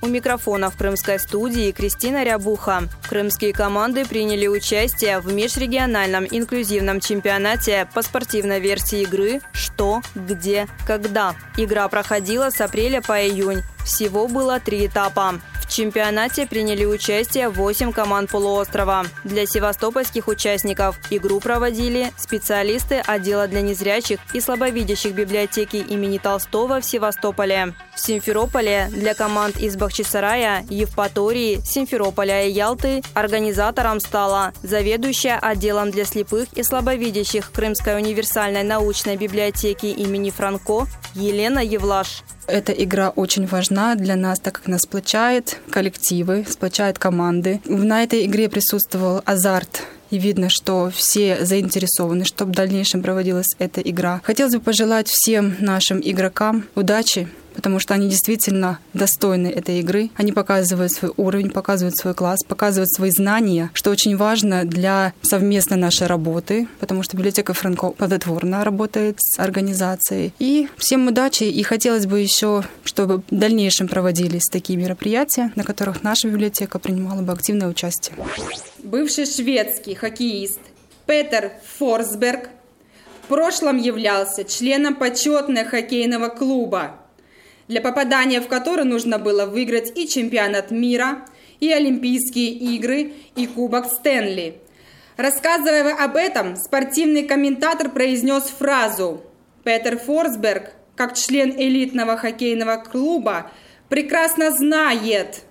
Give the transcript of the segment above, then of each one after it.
У микрофона в крымской студии Кристина Рябуха. Крымские команды приняли участие в межрегиональном инклюзивном чемпионате по спортивной версии игры «Что, где, когда». Игра проходила с апреля по июнь. Всего было три этапа. В чемпионате приняли участие 8 команд полуострова. Для севастопольских участников игру проводили специалисты отдела для незрячих и слабовидящих библиотеки имени Толстого в Севастополе. В Симферополе для команд из Бахчисарая, Евпатории, Симферополя и Ялты организатором стала заведующая отделом для слепых и слабовидящих Крымской универсальной научной библиотеки имени Франко Елена Евлаш. Эта игра очень важна для нас, так как нас сплочает коллективы, сплочает команды. На этой игре присутствовал азарт и видно, что все заинтересованы, чтобы в дальнейшем проводилась эта игра. Хотелось бы пожелать всем нашим игрокам удачи, потому что они действительно достойны этой игры. Они показывают свой уровень, показывают свой класс, показывают свои знания, что очень важно для совместной нашей работы, потому что библиотека Франко плодотворно работает с организацией. И всем удачи, и хотелось бы еще, чтобы в дальнейшем проводились такие мероприятия, на которых наша библиотека принимала бы активное участие. Бывший шведский хоккеист Петер Форсберг в прошлом являлся членом почетного хоккейного клуба для попадания в который нужно было выиграть и чемпионат мира, и Олимпийские игры, и Кубок Стэнли. Рассказывая об этом, спортивный комментатор произнес фразу «Петер Форсберг, как член элитного хоккейного клуба, прекрасно знает,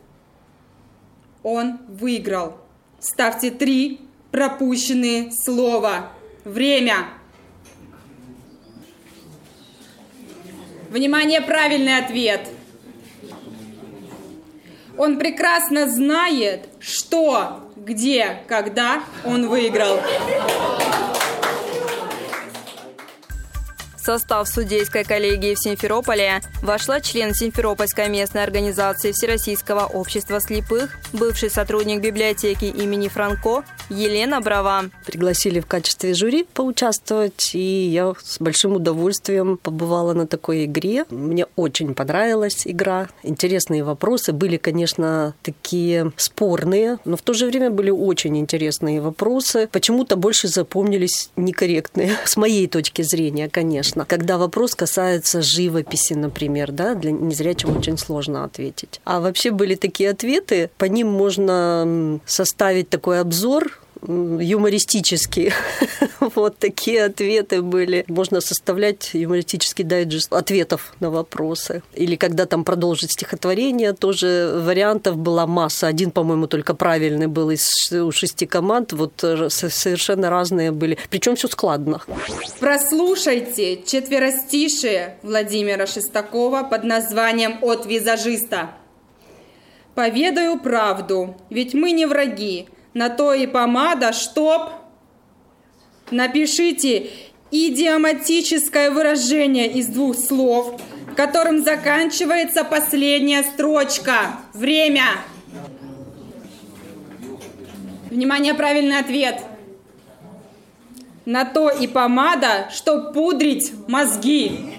он выиграл. Ставьте три пропущенные слова. Время. Внимание, правильный ответ. Он прекрасно знает, что, где, когда он выиграл. состав судейской коллегии в Симферополе вошла член Симферопольской местной организации Всероссийского общества слепых, бывший сотрудник библиотеки имени Франко Елена Брава. Пригласили в качестве жюри поучаствовать, и я с большим удовольствием побывала на такой игре. Мне очень понравилась игра. Интересные вопросы. Были, конечно, такие спорные, но в то же время были очень интересные вопросы. Почему-то больше запомнились некорректные, с моей точки зрения, конечно когда вопрос касается живописи, например, да, для незрячего очень сложно ответить. А вообще были такие ответы, по ним можно составить такой обзор юмористические. вот такие ответы были. Можно составлять юмористический дайджест ответов на вопросы. Или когда там продолжить стихотворение, тоже вариантов была масса. Один, по-моему, только правильный был из шести команд. Вот совершенно разные были. Причем все складно. Прослушайте четверостишие Владимира Шестакова под названием «От визажиста». Поведаю правду, ведь мы не враги, на то и помада, чтоб... Напишите идиоматическое выражение из двух слов, которым заканчивается последняя строчка. Время. Внимание, правильный ответ. На то и помада, чтоб пудрить мозги.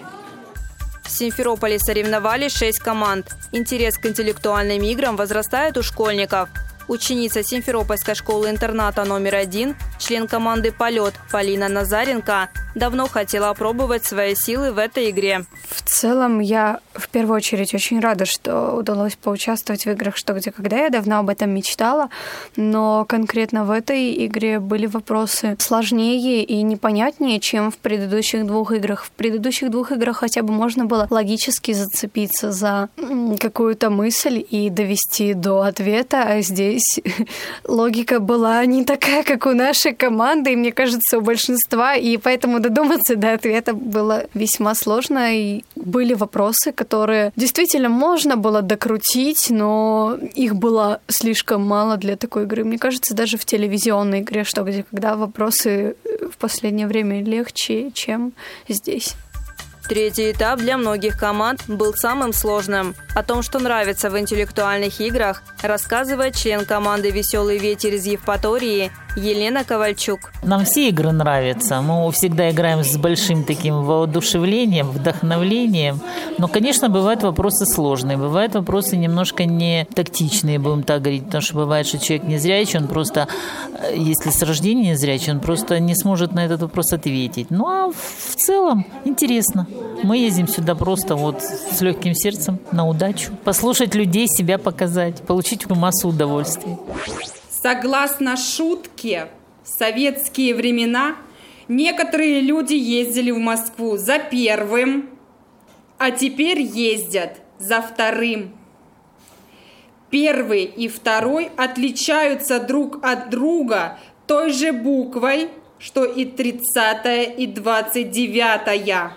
В Симферополе соревновались шесть команд. Интерес к интеллектуальным играм возрастает у школьников – Ученица Симферопольской школы-интерната номер один, член команды «Полет» Полина Назаренко давно хотела опробовать свои силы в этой игре. В целом, я в первую очередь очень рада, что удалось поучаствовать в играх «Что, где, когда». Я давно об этом мечтала, но конкретно в этой игре были вопросы сложнее и непонятнее, чем в предыдущих двух играх. В предыдущих двух играх хотя бы можно было логически зацепиться за какую-то мысль и довести до ответа, а здесь логика была не такая, как у нашей хорошей команды, мне кажется, у большинства, и поэтому додуматься до ответа было весьма сложно, и были вопросы, которые действительно можно было докрутить, но их было слишком мало для такой игры. Мне кажется, даже в телевизионной игре, что где, когда вопросы в последнее время легче, чем здесь. Третий этап для многих команд был самым сложным. О том, что нравится в интеллектуальных играх, рассказывает член команды «Веселый ветер» из Евпатории Елена Ковальчук. Нам все игры нравятся. Мы всегда играем с большим таким воодушевлением, вдохновлением. Но, конечно, бывают вопросы сложные. Бывают вопросы немножко не тактичные, будем так говорить. Потому что бывает, что человек не зрячий, он просто, э, если с рождения не зрячий, он просто не сможет на этот вопрос ответить. Ну, а в целом интересно. Мы ездим сюда просто вот с легким сердцем на удачу. Послушать людей, себя показать, получить массу удовольствия. Согласно шутке, в советские времена некоторые люди ездили в Москву за первым, а теперь ездят за вторым. Первый и второй отличаются друг от друга той же буквой, что и 30 и 29.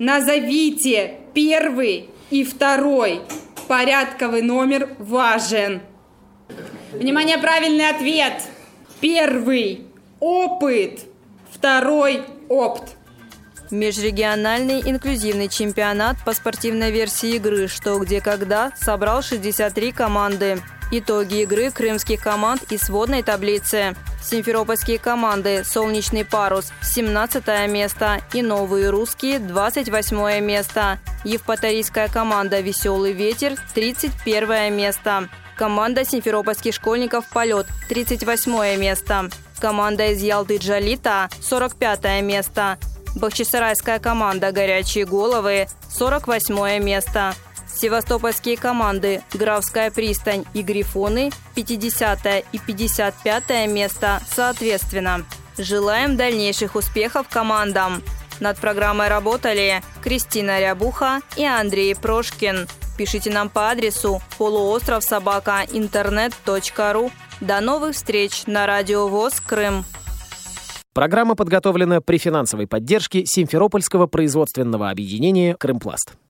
Назовите первый и второй. Порядковый номер важен. Внимание, правильный ответ. Первый – опыт. Второй – опт. Межрегиональный инклюзивный чемпионат по спортивной версии игры «Что, где, когда» собрал 63 команды. Итоги игры крымских команд и сводной таблицы. Симферопольские команды «Солнечный парус» – 17 место и «Новые русские» – 28 место. Евпаторийская команда «Веселый ветер» – 31 место. Команда симферопольских школьников «Полет» – 38 место. Команда из Ялты «Джалита» – 45 место. Бахчисарайская команда «Горячие головы» – 48 место. Севастопольские команды «Графская пристань» и «Грифоны» 50 и 55 место соответственно. Желаем дальнейших успехов командам. Над программой работали Кристина Рябуха и Андрей Прошкин. Пишите нам по адресу полуостров собака интернет.ру. До новых встреч на Радио ВОЗ Крым. Программа подготовлена при финансовой поддержке Симферопольского производственного объединения «Крымпласт».